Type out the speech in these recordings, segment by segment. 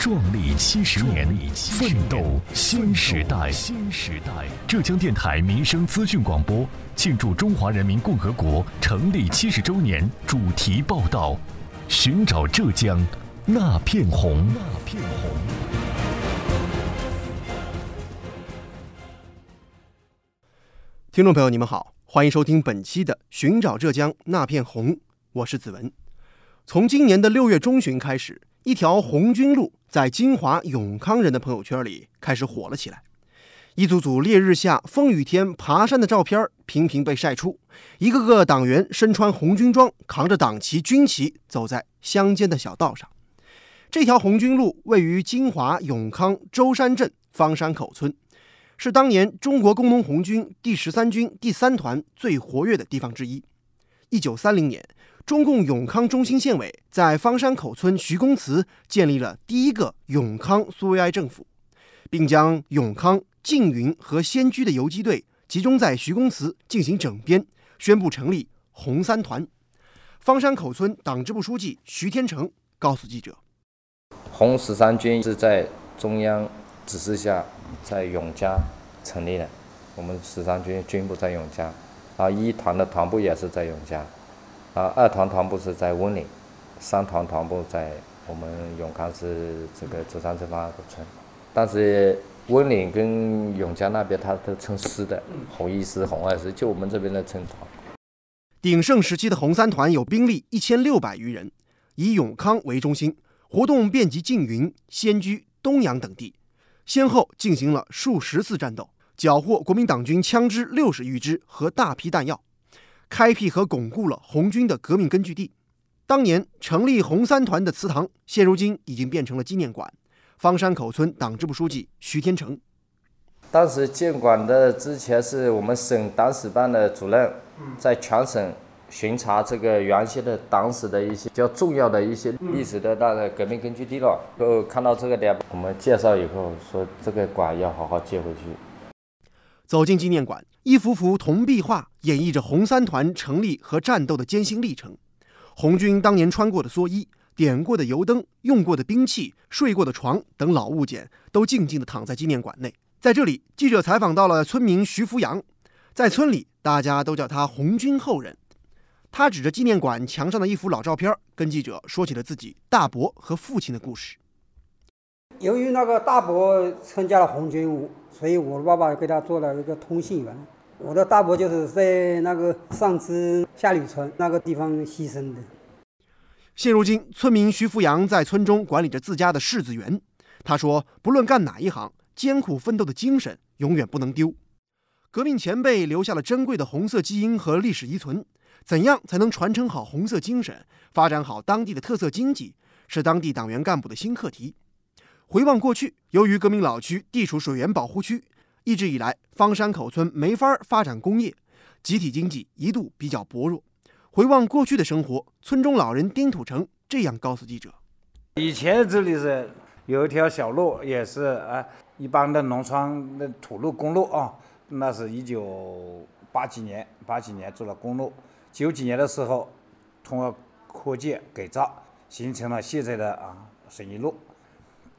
壮丽七十年，奋斗新时代。新时代，浙江电台民生资讯广播庆祝中华人民共和国成立七十周年主题报道：寻找浙江那片红。那片红。听众朋友，你们好，欢迎收听本期的《寻找浙江那片红》，我是子文。从今年的六月中旬开始，一条红军路。在金华永康人的朋友圈里开始火了起来，一组组烈日下、风雨天爬山的照片频频被晒出，一个个党员身穿红军装，扛着党旗、军旗，走在乡间的小道上。这条红军路位于金华永康舟山镇方山口村，是当年中国工农红军第十三军第三团最活跃的地方之一。一九三零年。中共永康中心县委在方山口村徐公祠建立了第一个永康苏维埃政府，并将永康、缙云和仙居的游击队集中在徐公祠进行整编，宣布成立红三团。方山口村党支部书记徐天成告诉记者：“红十三军是在中央指示下在永嘉成立的，我们十三军军部在永嘉，啊，一团的团部也是在永嘉。”啊，二团团部是在温岭，三团团部在我们永康市这个竹山镇方个村，但是温岭跟永嘉那边它都称师的，红一师、红二师，就我们这边的称团。鼎盛时期的红三团有兵力一千六百余人，以永康为中心，活动遍及缙云、仙居、东阳等地，先后进行了数十次战斗，缴获国民党军枪支六十余支和大批弹药。开辟和巩固了红军的革命根据地。当年成立红三团的祠堂，现如今已经变成了纪念馆。方山口村党支部书记徐天成，当时建馆的之前是我们省党史办的主任，在全省巡查这个原先的党史的一些比较重要的一些历史的那个革命根据地了。后看到这个点，我们介绍以后说这个馆要好好接回去。走进纪念馆，一幅幅铜壁画演绎着红三团成立和战斗的艰辛历程。红军当年穿过的蓑衣、点过的油灯、用过的兵器、睡过的床等老物件，都静静地躺在纪念馆内。在这里，记者采访到了村民徐福阳，在村里大家都叫他“红军后人”。他指着纪念馆墙上的一幅老照片，跟记者说起了自己大伯和父亲的故事。由于那个大伯参加了红军，所以我的爸爸给他做了一个通信员。我的大伯就是在那个上支下吕村那个地方牺牲的。现如今，村民徐福阳在村中管理着自家的柿子园。他说：“不论干哪一行，艰苦奋斗的精神永远不能丢。革命前辈留下了珍贵的红色基因和历史遗存，怎样才能传承好红色精神，发展好当地的特色经济，是当地党员干部的新课题。”回望过去，由于革命老区地处水源保护区，一直以来方山口村没法发展工业，集体经济一度比较薄弱。回望过去的生活，村中老人丁土成这样告诉记者：“以前这里是有一条小路，也是啊，一般的农村的土路公路啊。那是一九八几年，八几年做了公路，九几年的时候通过扩建改造，形成了现在的啊水泥路。”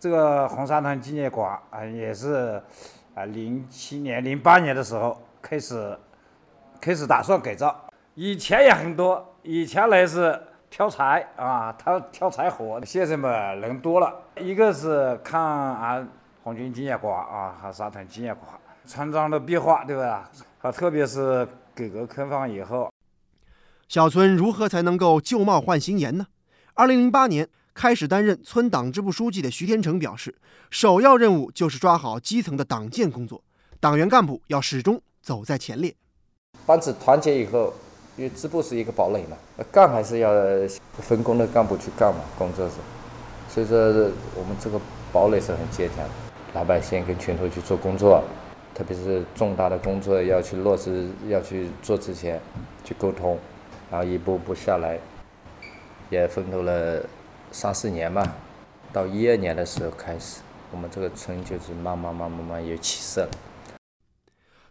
这个红沙滩纪念馆啊，也是啊，零七年、零八年的时候开始开始打算改造。以前也很多，以前来是挑柴啊，他挑柴火。现在嘛，人多了，一个是看啊红军纪念馆啊，和沙滩纪念馆，村庄的变化，对吧？啊，特别是改革开放以后，小村如何才能够旧貌换新颜呢？二零零八年。开始担任村党支部书记的徐天成表示，首要任务就是抓好基层的党建工作，党员干部要始终走在前列。班子团结以后，因为支部是一个堡垒嘛，干还是要分工的干部去干嘛，工作是。所以说我们这个堡垒是很坚强，老百姓跟群头去做工作，特别是重大的工作要去落实、要去做之前，去沟通，然后一步步下来，也奋斗了三四年吧。到一二年的时候开始，我们这个村就是慢慢、慢慢、慢慢有起色了。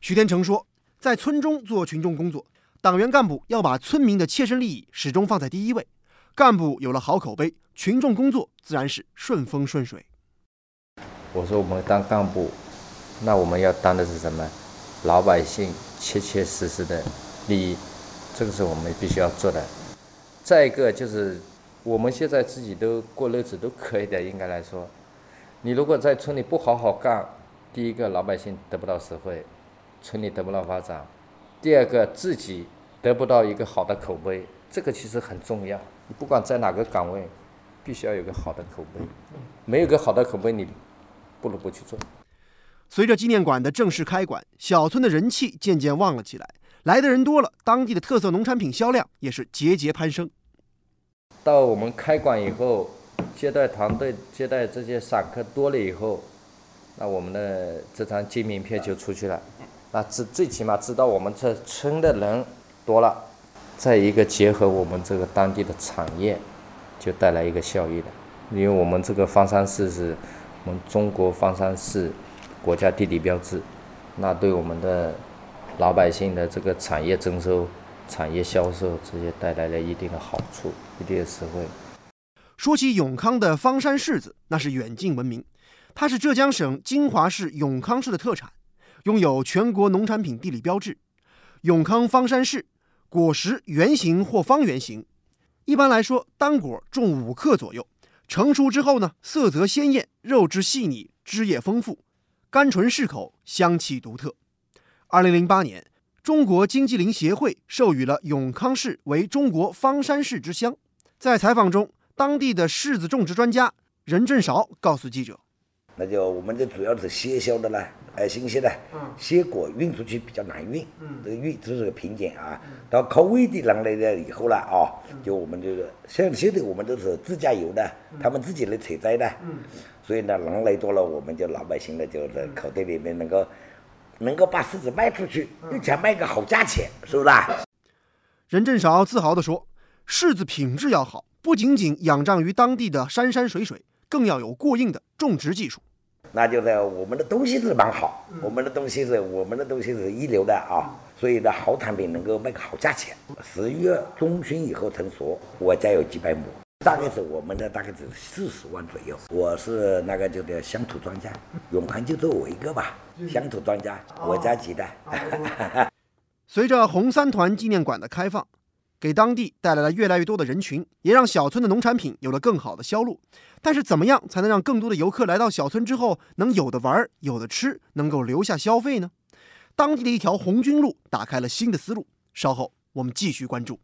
徐天成说，在村中做群众工作，党员干部要把村民的切身利益始终放在第一位。干部有了好口碑，群众工作自然是顺风顺水。我说我们当干部，那我们要当的是什么？老百姓切切实实的利益，这个是我们必须要做的。再一个就是我们现在自己都过日子都可以的，应该来说，你如果在村里不好好干，第一个老百姓得不到实惠，村里得不到发展；第二个自己得不到一个好的口碑，这个其实很重要。你不管在哪个岗位，必须要有个好的口碑，没有个好的口碑，你不如不去做。随着纪念馆的正式开馆，小村的人气渐渐旺了起来，来的人多了，当地的特色农产品销量也是节节攀升。到我们开馆以后，接待团队接待这些散客多了以后，那我们的这张金名片就出去了。那最最起码知道我们这村的人多了。再一个结合我们这个当地的产业，就带来一个效益的。因为我们这个方山市是我们中国方山市国家地理标志，那对我们的老百姓的这个产业征收、产业销售这些带来了一定的好处，一定的实惠。说起永康的方山柿子，那是远近闻名，它是浙江省金华市永康市的特产，拥有全国农产品地理标志。永康方山柿。果实圆形或方圆形，一般来说，单果重五克左右。成熟之后呢，色泽鲜艳，肉质细腻，汁液丰富，甘醇适口，香气独特。二零零八年，中国金鸡林协会授予了永康市为中国方山柿之乡。在采访中，当地的柿子种植专家任振韶告诉记者。那就我们这主要是鲜销的呢，哎，新鲜的，鲜果运出去比较难运，这个运这是个瓶颈啊。到靠外地人来了以后了啊，就我们就是像现在我们都是自驾游的，他们自己来采摘的，所以呢人来多了，我们就老百姓呢就在口袋里面能够能够把柿子卖出去，并且卖个好价钱，是不是？任振韶自豪地说：“柿子品质要好，不仅仅仰仗于当地的山山水水。”更要有过硬的种植技术，那就是我们的东西是蛮好，我们的东西是我们的东西是一流的啊，所以呢好产品能够卖个好价钱。十月中旬以后成熟，我家有几百亩，大概是我们的大概是四十万左右。我是那个就叫乡土专家，永康就做我一个吧，乡土专家，我家几代。随着红三团纪念馆的开放。给当地带来了越来越多的人群，也让小村的农产品有了更好的销路。但是，怎么样才能让更多的游客来到小村之后能有的玩、有的吃，能够留下消费呢？当地的一条红军路打开了新的思路。稍后我们继续关注。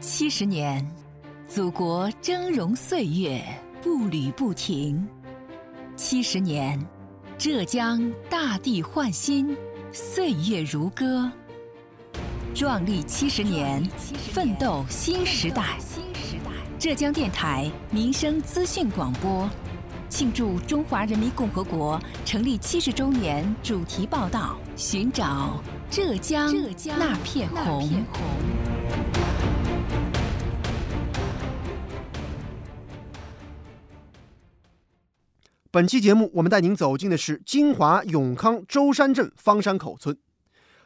七十年，祖国峥嵘岁月步履不停；七十年，浙江大地焕新，岁月如歌。壮丽七十年，奋斗新时代。浙江电台民生资讯广播，庆祝中华人民共和国成立七十周年主题报道：寻找浙江浙江那片红。本期节目，我们带您走进的是金华永康舟山镇方山口村。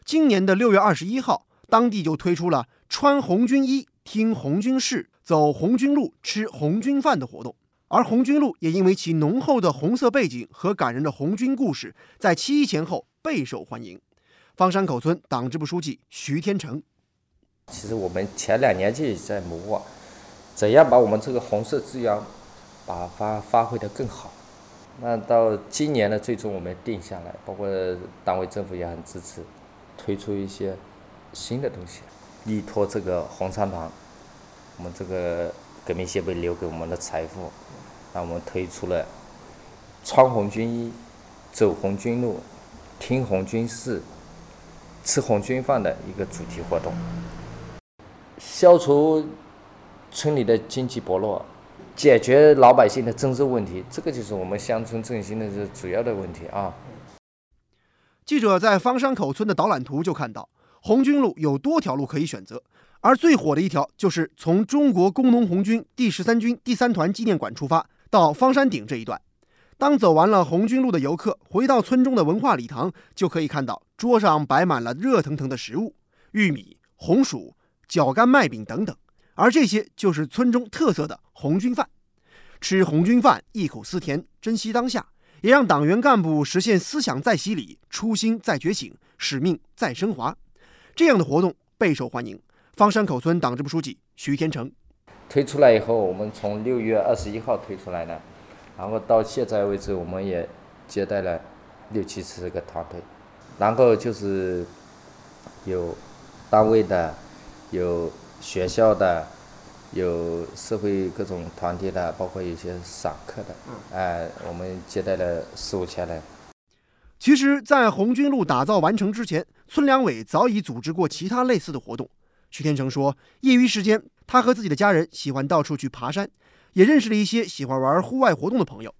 今年的六月二十一号。当地就推出了穿红军衣、听红军事、走红军路、吃红军饭的活动，而红军路也因为其浓厚的红色背景和感人的红军故事，在七一前后备受欢迎。方山口村党支部书记徐天成，其实我们前两年就在谋划，怎样把我们这个红色资源，把发发挥的更好。那到今年呢，最终我们定下来，包括党委政府也很支持，推出一些。新的东西，依托这个红山堂，我们这个革命先辈留给我们的财富，那我们推出了穿红军衣、走红军路、听红军事、吃红军饭的一个主题活动，消除村里的经济薄弱，解决老百姓的增收问题，这个就是我们乡村振兴的这主要的问题啊。记者在方山口村的导览图就看到，红军路有多条路可以选择，而最火的一条就是从中国工农红军第十三军第三团纪念馆出发到方山顶这一段。当走完了红军路的游客回到村中的文化礼堂，就可以看到桌上摆满了热腾腾的食物：玉米、红薯、角干麦饼等等。而这些就是村中特色的红军饭。吃红军饭，忆苦思甜，珍惜当下，也让党员干部实现思想再洗礼、初心再觉醒、使命再升华。这样的活动备受欢迎。方山口村党支部书记徐天成推出来以后，我们从六月二十一号推出来的。然后到现在为止，我们也接待了六七十个团队，然后就是有单位的，有学校的，有社会各种团体的，包括一些散客的，哎，我们接待了四五千人。其实，在红军路打造完成之前，村两委早已组织过其他类似的活动。徐天成说，业余时间，他和自己的家人喜欢到处去爬山。也认识了一些喜欢玩户外活动的朋友。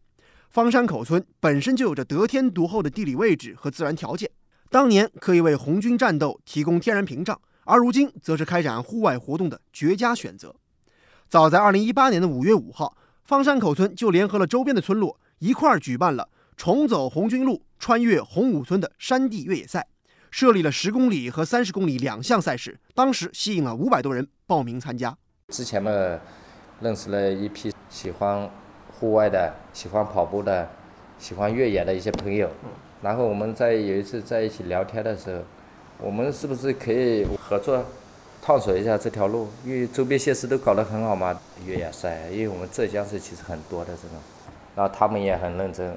方山口村本身就有着得天独厚的地理位置和自然条件，当年可以为红军战斗提供天然屏障，而如今则是开展户外活动的绝佳选择。早在2018年的5月5号，方山口村就联合了周边的村落，一块儿举办了“重走红军路，穿越红五村”的山地越野赛，设立了十公里和三十公里两项赛事，当时吸引了五百多人报名参加。之前呢。认识了一批喜欢户外的、喜欢跑步的、喜欢越野的一些朋友，然后我们在有一次在一起聊天的时候，我们是不是可以合作探索一下这条路？因为周边县市都搞得很好嘛，越野赛，因为我们浙江是其实很多的这种，然后他们也很认真，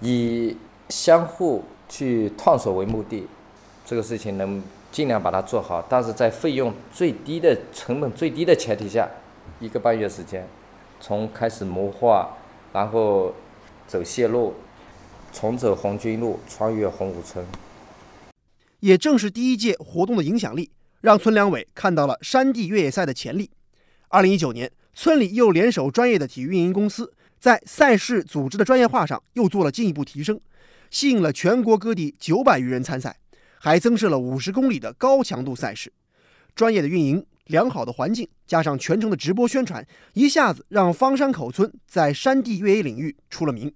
以相互去探索为目的，这个事情能尽量把它做好，但是在费用最低的、成本最低的前提下。一个半月时间，从开始谋划，然后走线路，重走红军路，穿越红五村。也正是第一届活动的影响力，让村两委看到了山地越野赛的潜力。二零一九年，村里又联手专业的体育运营公司，在赛事组织的专业化上又做了进一步提升，吸引了全国各地九百余人参赛，还增设了五十公里的高强度赛事。专业的运营。良好的环境加上全程的直播宣传，一下子让方山口村在山地越野领域出了名。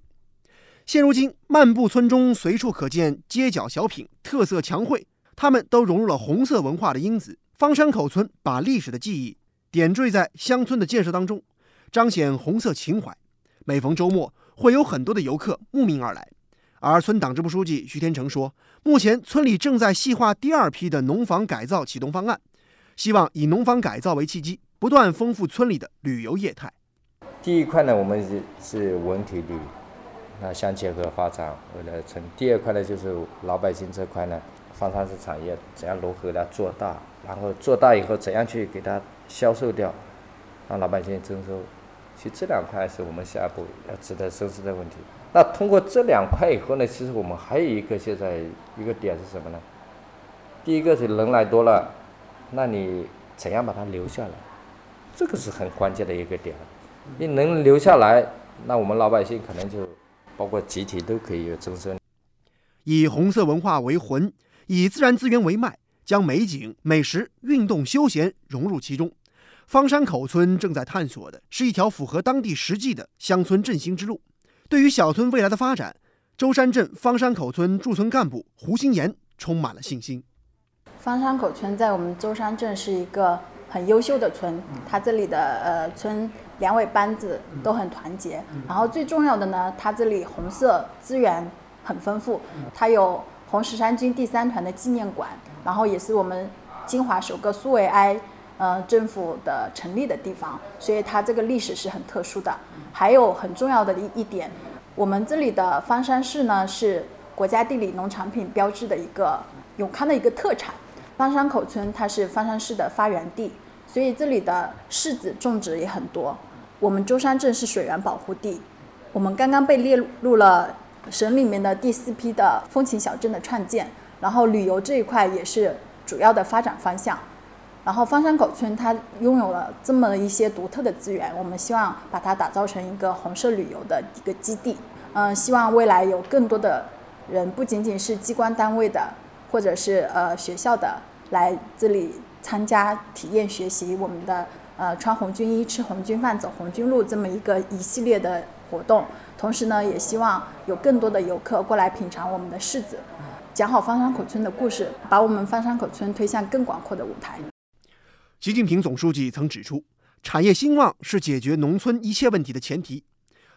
现如今，漫步村中随处可见街角小品、特色墙绘，他们都融入了红色文化的因子。方山口村把历史的记忆点缀在乡村的建设当中，彰显红色情怀。每逢周末，会有很多的游客慕名而来。而村党支部书记徐天成说，目前村里正在细化第二批的农房改造启动方案。希望以农房改造为契机，不断丰富村里的旅游业态。第一块呢，我们是是文体旅，那相结合发展，为了村。第二块呢，就是老百姓这块呢，方山市产业怎样如何来做大，然后做大以后怎样去给它销售掉，让老百姓征收。其实这两块是我们下一步要值得深思的问题。那通过这两块以后呢，其实我们还有一个现在一个点是什么呢？第一个是人来多了。那你怎样把它留下来？这个是很关键的一个点。你能留下来，那我们老百姓可能就包括集体都可以有增收。以红色文化为魂，以自然资源为脉，将美景、美食、运动、休闲融入其中。方山口村正在探索的是一条符合当地实际的乡村振兴之路。对于小村未来的发展，舟山镇方山口村驻村干部胡新岩充满了信心。方山口村在我们舟山镇是一个很优秀的村，它这里的呃村两委班子都很团结，然后最重要的呢，它这里红色资源很丰富，它有红十三军第三团的纪念馆，然后也是我们金华首个苏维埃呃政府的成立的地方，所以它这个历史是很特殊的。还有很重要的一一点，我们这里的方山市呢是国家地理农产品标志的一个永康的一个特产。方山口村它是方山市的发源地，所以这里的柿子种植也很多。我们舟山镇是水源保护地，我们刚刚被列入了省里面的第四批的风情小镇的创建，然后旅游这一块也是主要的发展方向。然后方山口村它拥有了这么一些独特的资源，我们希望把它打造成一个红色旅游的一个基地。嗯，希望未来有更多的人，不仅仅是机关单位的，或者是呃学校的，来这里参加体验学习我们的呃穿红军衣、吃红军饭、走红军路这么一个一系列的活动。同时呢，也希望有更多的游客过来品尝我们的柿子，讲好方山口村的故事，把我们方山口村推向更广阔的舞台。习近平总书记曾指出，产业兴旺是解决农村一切问题的前提。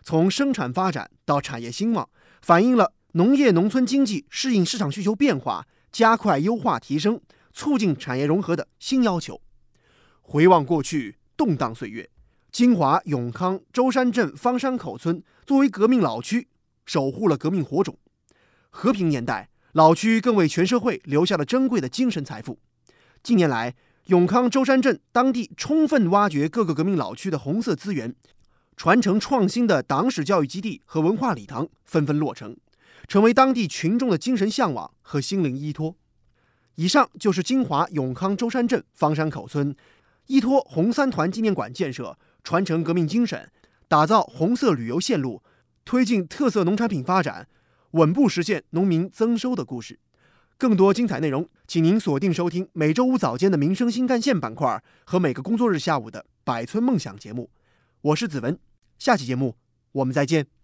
从生产发展到产业兴旺，反映了农业农村经济适应市场需求变化、加快优化提升、促进产业融合的新要求。回望过去动荡岁月，金华永康舟山镇方山口村作为革命老区，守护了革命火种。和平年代，老区更为全社会留下了珍贵的精神财富。近年来，永康舟山镇当地充分挖掘各个革命老区的红色资源，传承创新的党史教育基地和文化礼堂纷纷落成，成为当地群众的精神向往和心灵依托。以上就是金华永康舟山镇方山口村依托红三团纪念馆建设，传承革命精神，打造红色旅游线路，推进特色农产品发展，稳步实现农民增收的故事。更多精彩内容，请您锁定收听每周五早间的《民生新干线》板块和每个工作日下午的《百村梦想》节目。我是子文，下期节目我们再见。